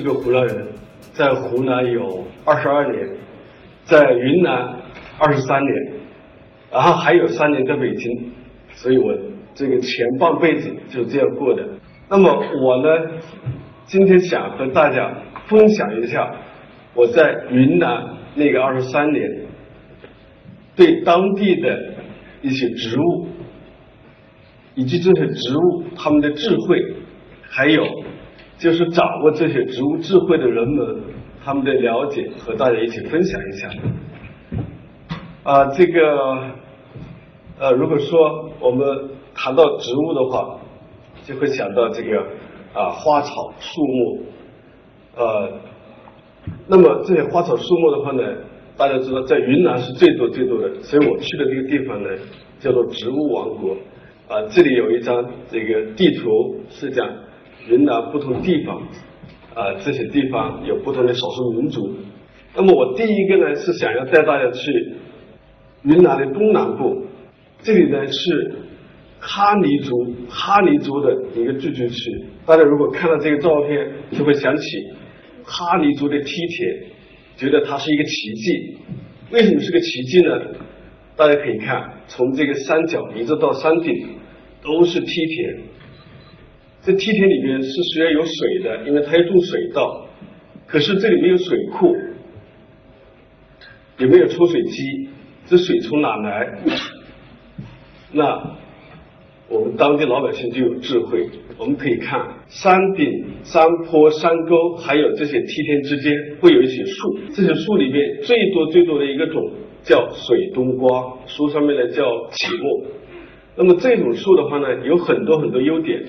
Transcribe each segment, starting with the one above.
这，个湖南人，在湖南有二十二年，在云南二十三年，然后还有三年在北京，所以我这个前半辈子就这样过的。那么我呢，今天想和大家分享一下我在云南那个二十三年对当地的一些植物，以及这些植物它们的智慧，还有就是掌握这些植物智慧的人们他们的了解，和大家一起分享一下。啊，这个呃，如果说我们谈到植物的话，就会想到这个啊花草树木，呃，那么这些花草树木的话呢，大家知道在云南是最多最多的，所以我去的这个地方呢叫做植物王国。啊，这里有一张这个地图，是讲云南不同地方啊这些地方有不同的少数民族。那么我第一个呢是想要带大家去云南的东南部，这里呢是哈尼族哈尼族的一个聚居区。大家如果看到这个照片，就会想起哈尼族的梯田，觉得它是一个奇迹。为什么是个奇迹呢？大家可以看，从这个山脚一直到山顶，都是梯田。这梯田里面是虽然有水的，因为它要种水稻，可是这里没有水库，也没有抽水机，这水从哪来？那我们当地老百姓就有智慧，我们可以看山顶、山坡、山沟，还有这些梯田之间会有一些树，这些树里面最多最多的一个种叫水冬瓜，书上面呢叫杞木。那么这种树的话呢，有很多很多优点，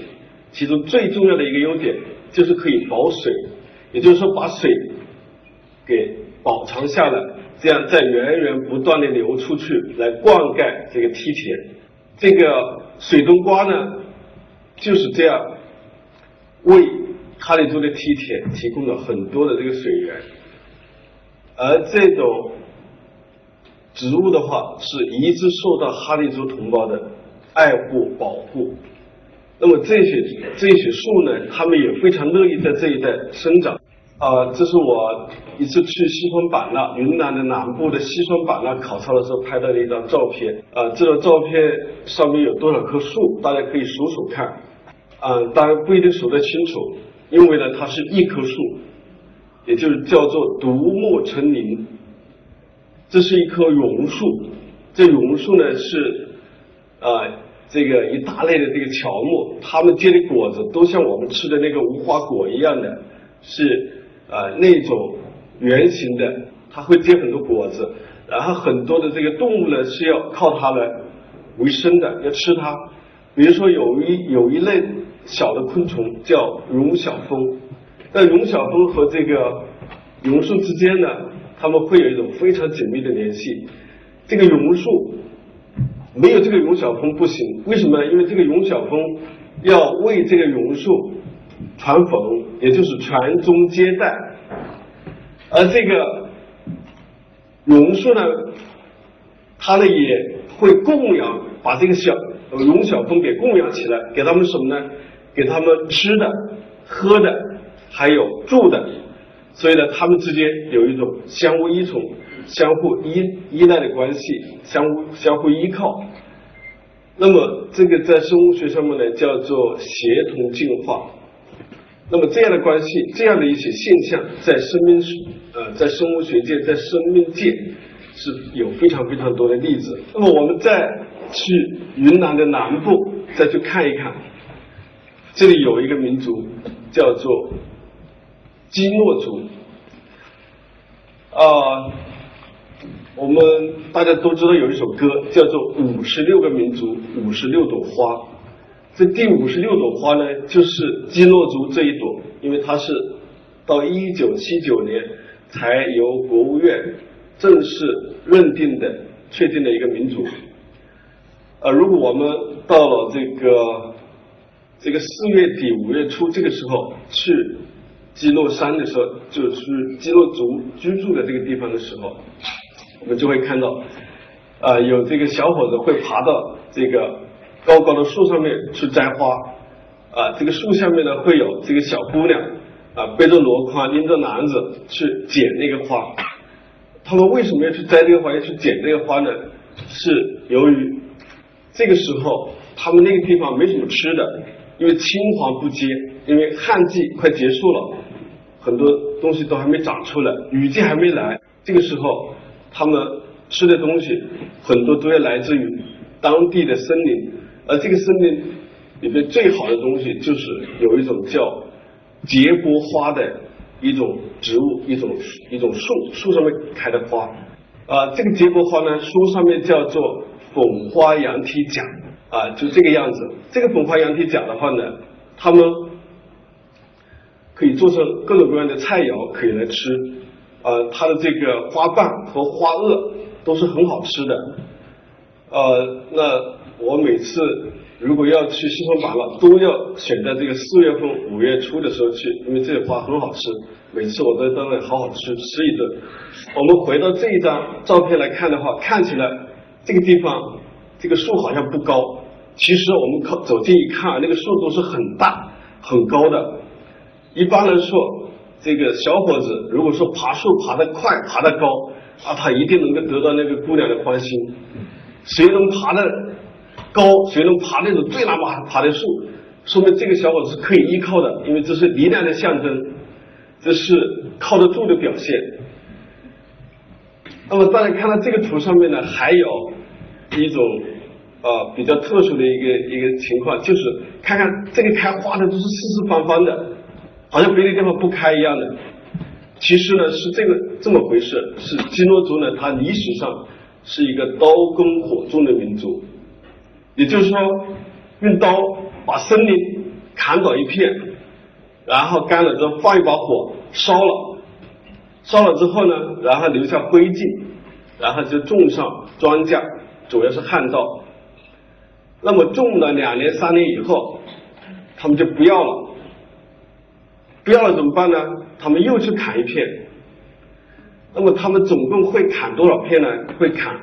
其中最重要的一个优点就是可以保水，也就是说把水给保藏下来，这样再源源不断的流出去，来灌溉这个梯田。这个水冬瓜呢，就是这样为哈里族的梯田提供了很多的这个水源，而这种植物的话，是一直受到哈里族同胞的爱护保护。那么这些这些树呢，他们也非常乐意在这一带生长。啊，这是我一次去西双版纳，云南的南部的西双版纳考察的时候拍到的一张照片。啊，这张照片上面有多少棵树？大家可以数数看。啊，当然不一定数得清楚，因为呢，它是一棵树，也就是叫做独木成林。这是一棵榕树，这榕树呢是啊这个一大类的这个乔木，它们结的果子都像我们吃的那个无花果一样的，是。啊，那种圆形的，它会结很多果子，然后很多的这个动物呢是要靠它来为生的，要吃它。比如说有一有一类小的昆虫叫绒小蜂，那绒小蜂和这个榕树之间呢，它们会有一种非常紧密的联系。这个榕树没有这个绒小峰不行，为什么？因为这个绒小峰要为这个榕树。传粉，也就是传宗接代，而这个榕树呢，它呢也会供养，把这个小榕小峰给供养起来，给他们什么呢？给他们吃的、喝的，还有住的，所以呢，他们之间有一种相互依从、相互依依赖的关系，相互相互依靠。那么这个在生物学上面呢，叫做协同进化。那么这样的关系，这样的一些现象，在生命呃，在生物学界，在生命界是有非常非常多的例子。那么我们再去云南的南部，再去看一看，这里有一个民族叫做基诺族。啊，我们大家都知道有一首歌叫做《五十六个民族，五十六朵花》。这第五十六朵花呢，就是基诺族这一朵，因为它是到一九七九年才由国务院正式认定的、确定的一个民族。呃，如果我们到了这个这个四月底五月初这个时候去基诺山的时候，就是基诺族居住的这个地方的时候，我们就会看到，啊，有这个小伙子会爬到这个。高高的树上面去摘花，啊，这个树下面呢会有这个小姑娘啊背着箩筐拎着篮子去捡那个花。他们为什么要去摘这个花，要去捡这个花呢？是由于这个时候他们那个地方没什么吃的，因为青黄不接，因为旱季快结束了，很多东西都还没长出来，雨季还没来。这个时候他们吃的东西很多都要来自于当地的森林，而这个森林里面最好的东西就是有一种叫结果花的一种植物，一种一种树，树上面开的花。啊，这个结果花呢，书上面叫做粉花羊蹄甲，啊，就这个样子。这个粉花羊蹄甲的话呢，他们可以做成各种各样的菜肴，可以来吃。呃，它的这个花瓣和花萼都是很好吃的。呃，那我每次如果要去西双版纳，都要选在这个四月份、五月初的时候去，因为这个花很好吃。每次我都在那里好好吃吃一顿。我们回到这一张照片来看的话，看起来这个地方这个树好像不高，其实我们靠走近一看，那个树都是很大很高的。一般来说，这个小伙子如果说爬树爬得快爬得高，啊，他一定能够得到那个姑娘的欢心。谁能爬得高，谁能爬那种最难爬爬的树，说明这个小伙子是可以依靠的，因为这是力量的象征。这是靠得住的表现。那么大家看到这个图上面呢，还有一种呃比较特殊的一个一个情况，就是看看这个开花的都是四四方方的，好像别的地方不开一样的。其实呢是这个这么回事，是基诺族呢，它历史上是一个刀耕火种的民族，也就是说用刀把森林砍倒一片。然后干了之后放一把火烧了，烧了之后呢，然后留下灰烬，然后就种上庄稼，主要是旱稻。那么种了两年三年以后，他们就不要了，不要了怎么办呢？他们又去砍一片。那么他们总共会砍多少片呢？会砍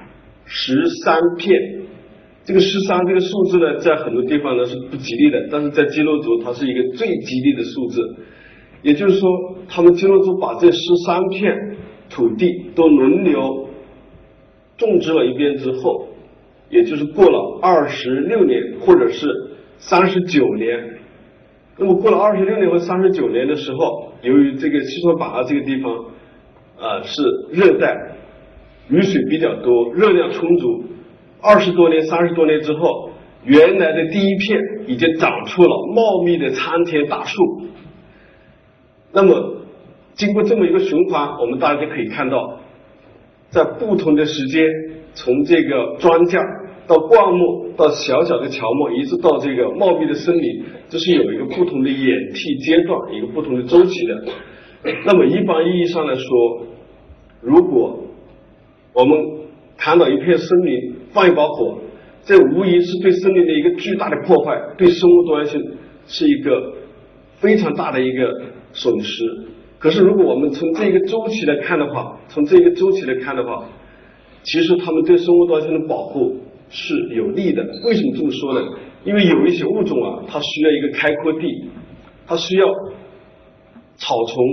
十三片。这个十三这个数字呢，在很多地方呢是不吉利的，但是在基诺族它是一个最吉利的数字。也就是说，他们基诺族把这十三片土地都轮流种植了一遍之后，也就是过了二十六年或者是三十九年。那么过了二十六年和三十九年的时候，由于这个西双版纳这个地方啊是热带，雨水比较多，热量充足。二十多年、三十多年之后，原来的第一片已经长出了茂密的参天大树。那么，经过这么一个循环，我们大家就可以看到，在不同的时间，从这个庄稼到灌木，到小小的乔木，一直到这个茂密的森林，这是有一个不同的演替阶段，一个不同的周期的。那么，一般意义上来说，如果我们看到一片森林，放一把火，这无疑是对森林的一个巨大的破坏，对生物多样性是一个非常大的一个损失。可是，如果我们从这个周期来看的话，从这个周期来看的话，其实他们对生物多样性的保护是有利的。为什么这么说呢？因为有一些物种啊，它需要一个开阔地，它需要草丛、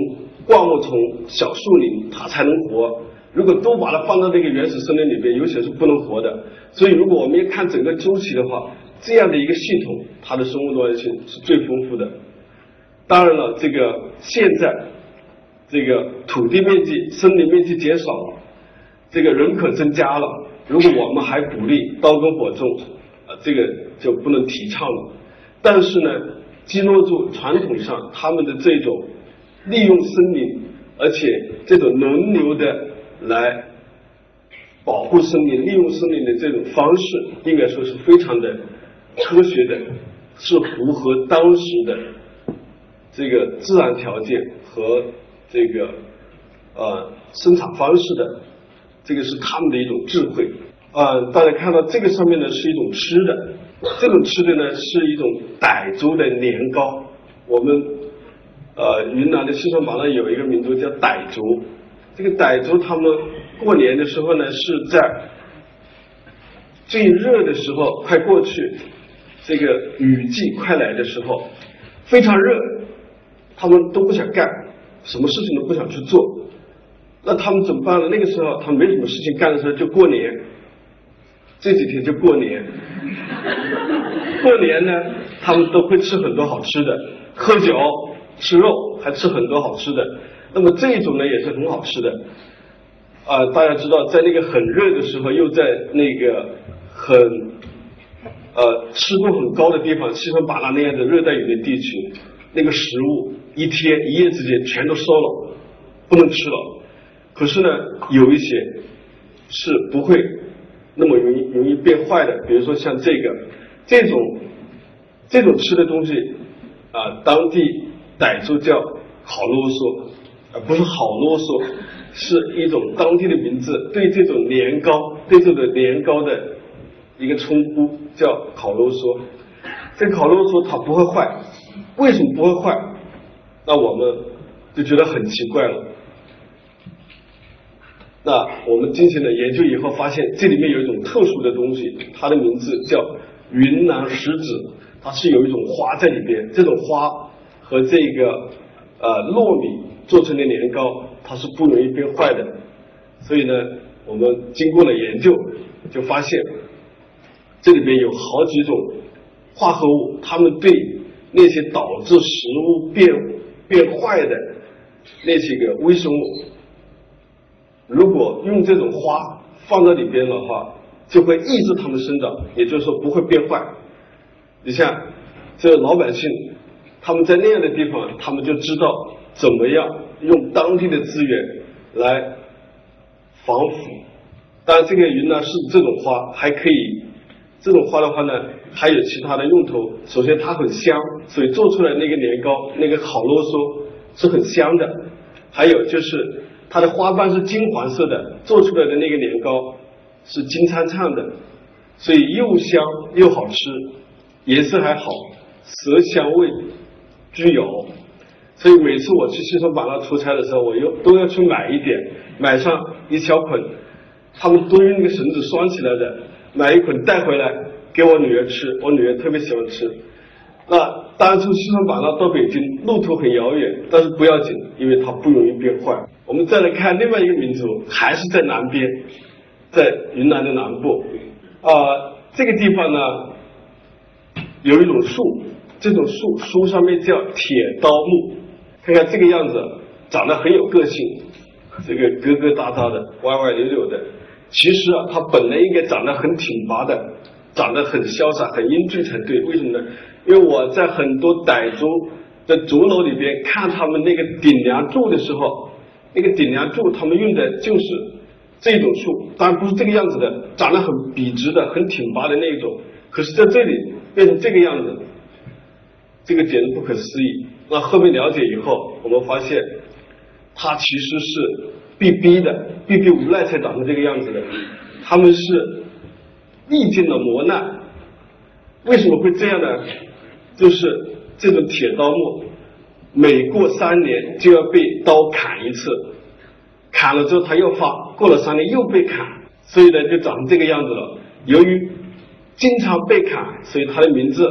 灌木丛、小树林，它才能活。如果都把它放到那个原始森林里边，有些是不能活的。所以，如果我们要看整个周期的话，这样的一个系统，它的生物多样性是最丰富的。当然了，这个现在这个土地面积、森林面积减少了，这个人口增加了。如果我们还鼓励刀耕火种，啊，这个就不能提倡了。但是呢，基诺族传统上他们的这种利用森林，而且这种轮流的。来保护森林、利用森林的这种方式，应该说是非常的科学的，是符合当时的这个自然条件和这个呃生产方式的，这个是他们的一种智慧。啊，大家看到这个上面呢是一种吃的，这种吃的呢是一种傣族的年糕。我们呃云南的西双版纳有一个民族叫傣族。这个傣族他们过年的时候呢，是在最热的时候快过去，这个雨季快来的时候，非常热，他们都不想干，什么事情都不想去做。那他们怎么办呢？那个时候他没什么事情干的时候，就过年。这几天就过年，过年呢，他们都会吃很多好吃的，喝酒、吃肉，还吃很多好吃的。那么这一种呢，也是很好吃的。啊，大家知道，在那个很热的时候，又在那个很呃湿度很高的地方，西双版纳那样的热带雨林地区，那个食物一天一夜之间全都烧了，不能吃了。可是呢，有一些是不会。那么容易容易变坏的，比如说像这个这种这种吃的东西啊，当地傣族叫好啰嗦，啊不是好啰嗦，是一种当地的名字，对这种年糕对这个年糕的一个称呼叫烤啰嗦。这烤啰嗦它不会坏，为什么不会坏？那我们就觉得很奇怪了。那我们进行了研究以后，发现这里面有一种特殊的东西，它的名字叫云南石子，它是有一种花在里边。这种花和这个呃糯米做成的年糕，它是不容易变坏的。所以呢，我们经过了研究，就发现这里边有好几种化合物，它们对那些导致食物变变坏的那些个微生物。如果用这种花放在里边的话，就会抑制它们生长，也就是说不会变坏。你像这老百姓，他们在那样的地方，他们就知道怎么样用当地的资源来防腐。当然，这个云南是这种花还可以，这种花的话呢，还有其他的用途。首先它很香，所以做出来那个年糕那个好啰嗦是很香的。还有就是。它的花瓣是金黄色的，做出来的那个年糕是金灿灿的，所以又香又好吃，颜色还好，色香味俱有。所以每次我去西双版纳出差的时候，我又都要去买一点，买上一小捆，他们都用那个绳子拴起来的，买一捆带回来给我女儿吃，我女儿特别喜欢吃。那当初西双版纳到北京路途很遥远，但是不要紧，因为它不容易变坏。我们再来看另外一个民族，还是在南边，在云南的南部。啊，这个地方呢，有一种树，这种树树上面叫铁刀木，看看这个样子，长得很有个性，这个疙疙瘩瘩的，歪歪扭扭的。其实啊，它本来应该长得很挺拔的，长得很潇洒、很英俊才对。为什么呢？因为我在很多傣族的竹楼里边看他们那个顶梁柱的时候。那个顶梁柱，他们用的就是这种树，当然不是这个样子的，长得很笔直的、很挺拔的那一种。可是在这里变成这个样子，这个简直不可思议。那后面了解以后，我们发现它其实是被逼的、被逼无奈才长成这个样子的。他们是历尽了磨难，为什么会这样呢？就是这种铁刀木。每过三年就要被刀砍一次，砍了之后它又发，过了三年又被砍，所以呢就长成这个样子了。由于经常被砍，所以它的名字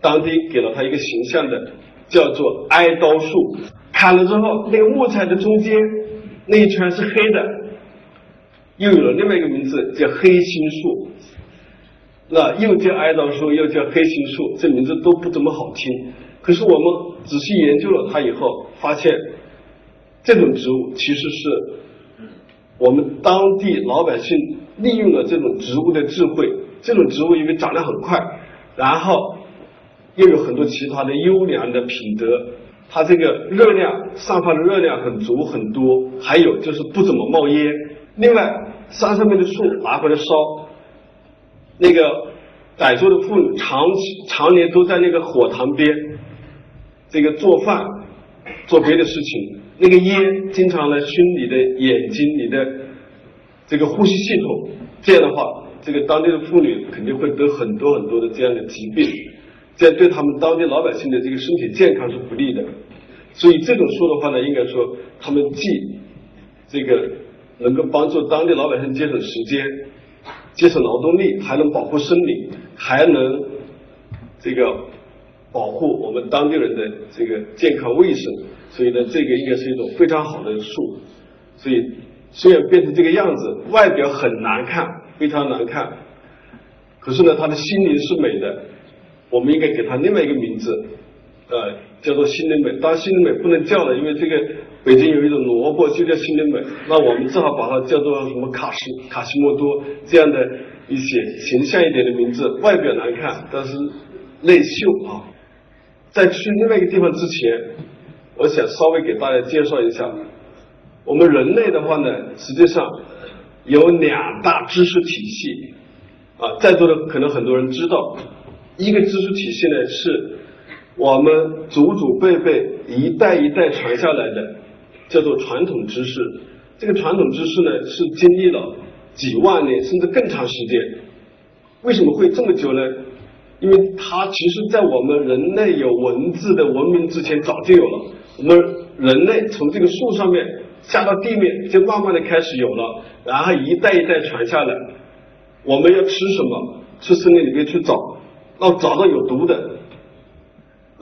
当地给了它一个形象的，叫做哀刀树。砍了之后，那个木材的中间那一圈是黑的，又有了另外一个名字叫黑心树。那又叫哀悼树，又叫黑心树，这名字都不怎么好听。可是我们仔细研究了它以后，发现这种植物其实是我们当地老百姓利用了这种植物的智慧。这种植物因为长得很快，然后又有很多其他的优良的品德，它这个热量散发的热量很足很多，还有就是不怎么冒烟。另外，山上面的树拿回来烧，那个傣族的妇女长期常年都在那个火塘边。这个做饭做别的事情，那个烟经常来熏你的眼睛，你的这个呼吸系统，这样的话，这个当地的妇女肯定会得很多很多的这样的疾病，这样对他们当地老百姓的这个身体健康是不利的。所以这种树的话呢，应该说他们既这个能够帮助当地老百姓节省时间、节省劳动力，还能保护森林，还能这个。保护我们当地人的这个健康卫生，所以呢，这个应该是一种非常好的树。所以虽然变成这个样子，外表很难看，非常难看，可是呢，它的心灵是美的。我们应该给它另外一个名字，呃，叫做心灵美。当然，心灵美不能叫了，因为这个北京有一种萝卜就叫心灵美。那我们只好把它叫做什么卡西卡西莫多这样的一些形象一点的名字。外表难看，但是内秀啊。在去另外一个地方之前，我想稍微给大家介绍一下，我们人类的话呢，实际上有两大知识体系啊，在座的可能很多人知道。一个知识体系呢，是我们祖祖辈辈一代一代传下来的，叫做传统知识。这个传统知识呢，是经历了几万年甚至更长时间。为什么会这么久呢？因为它其实在我们人类有文字的文明之前早就有了。我们人类从这个树上面下到地面，就慢慢的开始有了，然后一代一代传下来。我们要吃什么？去森林里面去找。要找到有毒的，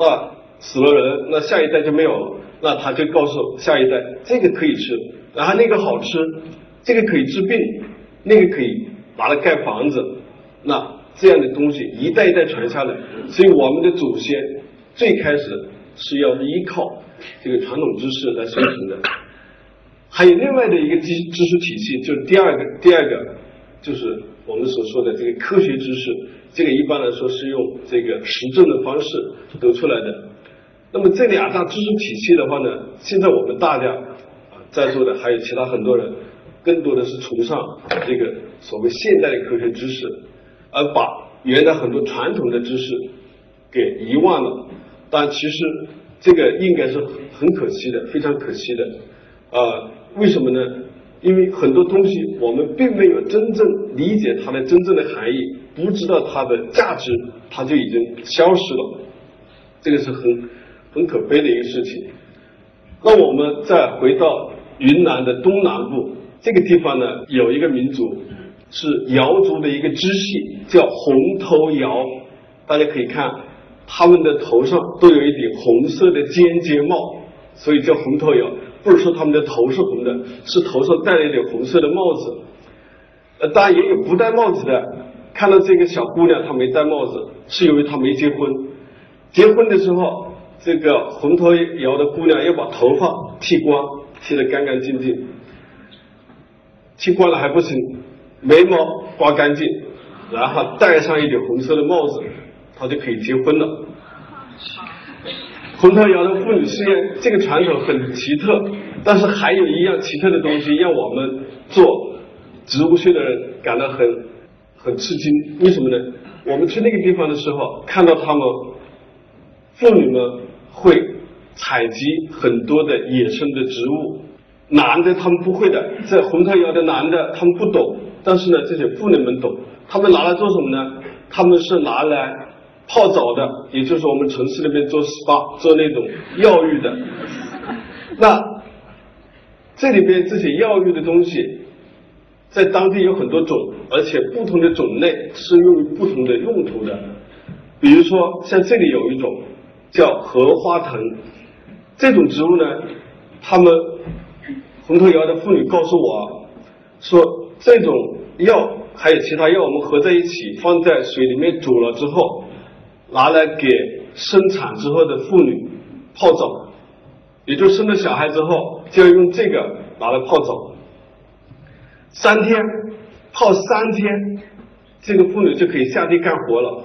啊死了人，那下一代就没有了。那他就告诉下一代，这个可以吃，然后那个好吃，这个可以治病，那个可以拿来盖房子。那这样的东西一代一代传下来，所以我们的祖先最开始是要依靠这个传统知识来生存的。还有另外的一个知知识体系，就是第二个，第二个就是我们所说的这个科学知识。这个一般来说是用这个实证的方式得出来的。那么这两大知识体系的话呢，现在我们大家啊在座的还有其他很多人，更多的是崇尚这个所谓现代的科学知识，而把原来很多传统的知识给遗忘了。但其实这个应该是很可惜的，非常可惜的。啊，为什么呢？因为很多东西我们并没有真正理解它的真正的含义。不知道它的价值，它就已经消失了，这个是很很可悲的一个事情。那我们再回到云南的东南部这个地方呢，有一个民族是瑶族的一个支系，叫红头瑶。大家可以看，他们的头上都有一顶红色的尖尖帽，所以叫红头瑶。不是说他们的头是红的，是头上戴了一顶红色的帽子。呃，当然也有不戴帽子的。看到这个小姑娘，她没戴帽子，是因为她没结婚。结婚的时候，这个红头摇的姑娘要把头发剃光，剃得干干净净。剃光了还不行，眉毛刮干净，然后戴上一顶红色的帽子，她就可以结婚了。红头摇的妇女试验这个传统很奇特，但是还有一样奇特的东西，让我们做植物学的人感到很。很吃惊，为什么呢？我们去那个地方的时候，看到他们妇女们会采集很多的野生的植物，男的他们不会的，在红头窑的男的他们不懂，但是呢，这些妇女们懂，他们拿来做什么呢？他们是拿来泡澡的，也就是我们城市里面做 SPA 做那种药浴的。那这里边这些药浴的东西。在当地有很多种，而且不同的种类是用于不同的用途的。比如说，像这里有一种叫荷花藤，这种植物呢，他们红头窑的妇女告诉我，说这种药还有其他药，我们合在一起放在水里面煮了之后，拿来给生产之后的妇女泡澡，也就生了小孩之后就要用这个拿来泡澡。三天泡三天，这个妇女就可以下地干活了。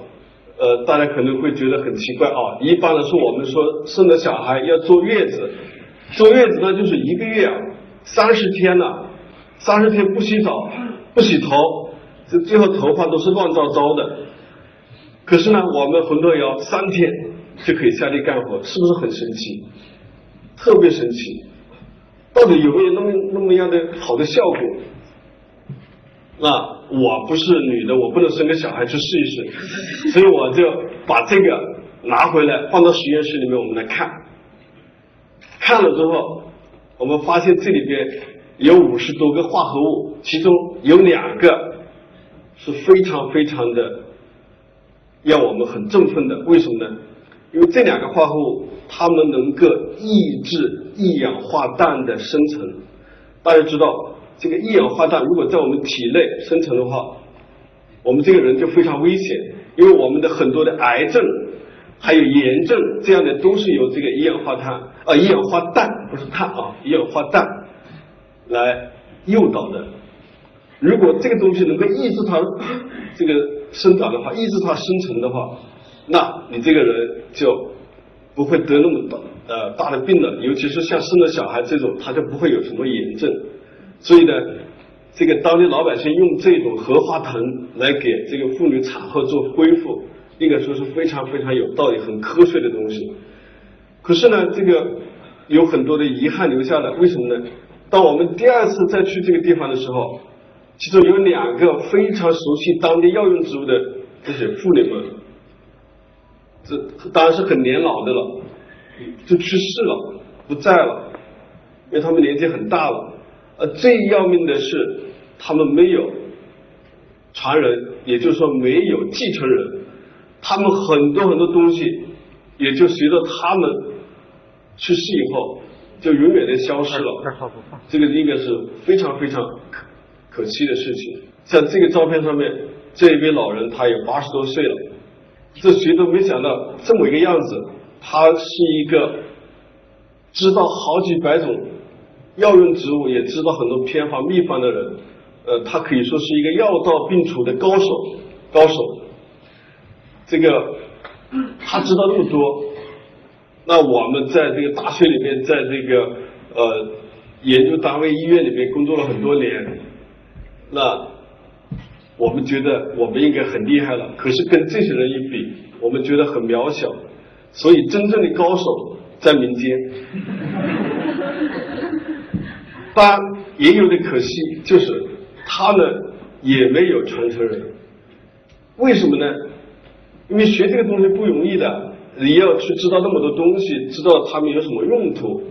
呃，大家可能会觉得很奇怪啊。一般来说，我们说生了小孩要坐月子，坐月子呢就是一个月啊，三十天呢，三十天不洗澡不洗头，这最后头发都是乱糟糟的。可是呢，我们红头窑三天就可以下地干活，是不是很神奇？特别神奇，到底有没有那么那么样的好的效果？那我不是女的，我不能生个小孩去试一试，所以我就把这个拿回来放到实验室里面，我们来看。看了之后，我们发现这里边有五十多个化合物，其中有两个是非常非常的让我们很振奋的。为什么呢？因为这两个化合物它们能够抑制一氧化氮的生成。大家知道，这个一氧化氮如果在我们体内生成的话，我们这个人就非常危险，因为我们的很多的癌症，还有炎症这样的都是由这个一氧化碳啊一氧化氮不是碳啊一氧化氮来诱导的。如果这个东西能够抑制它这个生长的话，抑制它生成的话，那你这个人就不会得那么大呃大的病了。尤其是像生了小孩这种，他就不会有什么炎症。所以呢。这个当地老百姓用这种荷花藤来给这个妇女产后做恢复，应该说是非常非常有道理、很科学的东西。可是呢，这个有很多的遗憾留下来，为什么呢？当我们第二次再去这个地方的时候，其中有两个非常熟悉当地药用植物的这些妇女们，这当然是很年老的了，就去世了，不在了，因为他们年纪很大了。呃，最要命的是，他们没有传人，也就是说没有继承人，他们很多很多东西也就随着他们去世以后，就永远的消失了。这个应该是非常非常可可惜的事情。像这个照片上面，这一位老人他有八十多岁了，这谁都没想到这么一个样子，他是一个知道好几百种。药用植物也知道很多偏方秘方的人，呃，他可以说是一个药到病除的高手，高手。这个他知道那么多，那我们在这个大学里面，在这个呃研究单位、医院里面工作了很多年，那我们觉得我们应该很厉害了。可是跟这些人一比，我们觉得很渺小。所以真正的高手在民间。当然也有点可惜，就是他们也没有传承人。为什么呢？因为学这个东西不容易的，你要去知道那么多东西，知道他们有什么用途，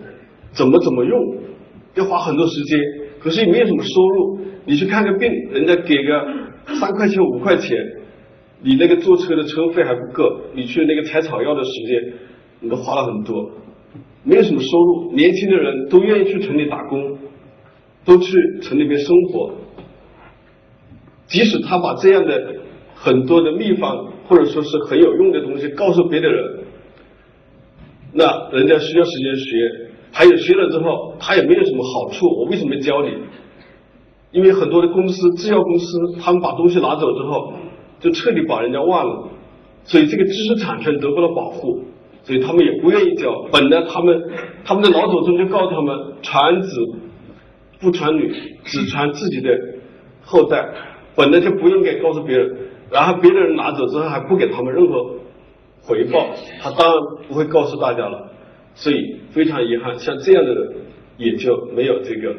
怎么怎么用，要花很多时间。可是也没有什么收入，你去看个病，人家给个三块钱五块钱，你那个坐车的车费还不够，你去那个采草药的时间，你都花了很多，没有什么收入。年轻的人都愿意去城里打工。都去城里面生活，即使他把这样的很多的秘方或者说是很有用的东西告诉别的人，那人家需要时间学，还有学了之后他也没有什么好处。我为什么教你？因为很多的公司制药公司，他们把东西拿走之后，就彻底把人家忘了，所以这个知识产权得不到保护，所以他们也不愿意教。本来他们他们的老祖宗就告诉他们传子。不传女，只传自己的后代，本来就不应该告诉别人，然后别的人拿走之后还不给他们任何回报，他当然不会告诉大家了。所以非常遗憾，像这样的人也就没有这个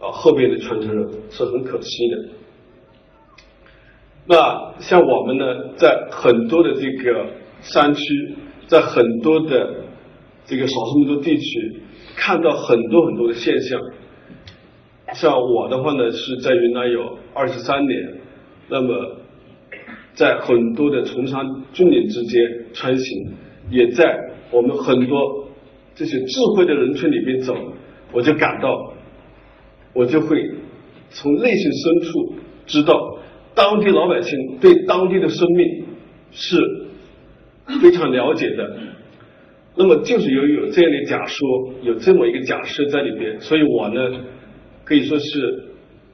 啊后边的传承人，是很可惜的。那像我们呢，在很多的这个山区，在很多的这个少数民族地区，看到很多很多的现象。像我的话呢，是在云南有二十三年，那么在很多的崇山峻岭之间穿行，也在我们很多这些智慧的人群里面走，我就感到，我就会从内心深处知道，当地老百姓对当地的生命是非常了解的。那么就是由于有这样的假说，有这么一个假设在里边，所以我呢。可以说是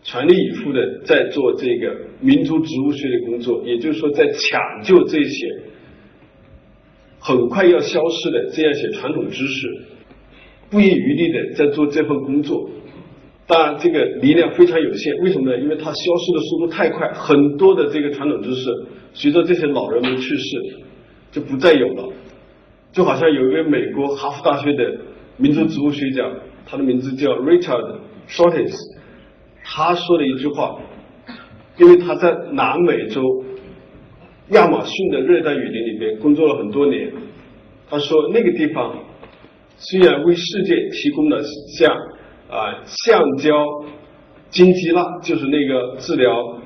全力以赴的在做这个民族植物学的工作，也就是说在抢救这些很快要消失的这样一些传统知识，不遗余力的在做这份工作。当然，这个力量非常有限，为什么呢？因为它消失的速度太快，很多的这个传统知识随着这些老人们去世就不再有了。就好像有一位美国哈佛大学的民族植物学家，他的名字叫 Richard。Shortis，他说了一句话，因为他在南美洲亚马逊的热带雨林里面工作了很多年，他说那个地方虽然为世界提供了像啊橡胶金鸡钠，就是那个治疗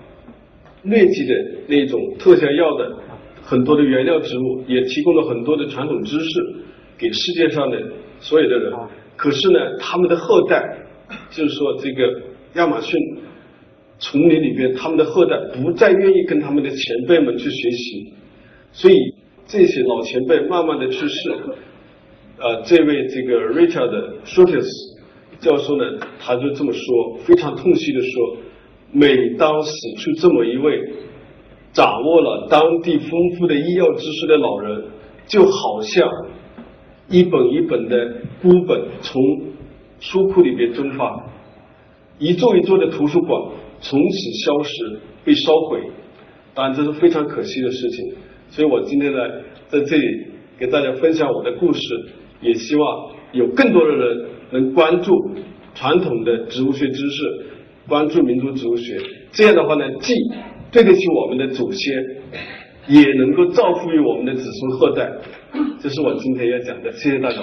疟疾的那种特效药的很多的原料植物，也提供了很多的传统知识给世界上的所有的人。可是呢，他们的后代，就是说这个亚马逊丛林里边，他们的后代不再愿意跟他们的前辈们去学习，所以这些老前辈慢慢的去世。呃，这位这个 Richard Shortis 教授呢，他就这么说，非常痛惜的说，每当死去这么一位掌握了当地丰富的医药知识的老人，就好像一本一本的孤本从书库里边蒸发，一座一座的图书馆从此消失被烧毁，当然这是非常可惜的事情。所以我今天呢，在这里给大家分享我的故事。也希望有更多的人能关注传统的植物学知识，关注民族植物学。这样的话呢，既对得起我们的祖先，也能够造福于我们的子孙后代。这是我今天要讲的，谢谢大家。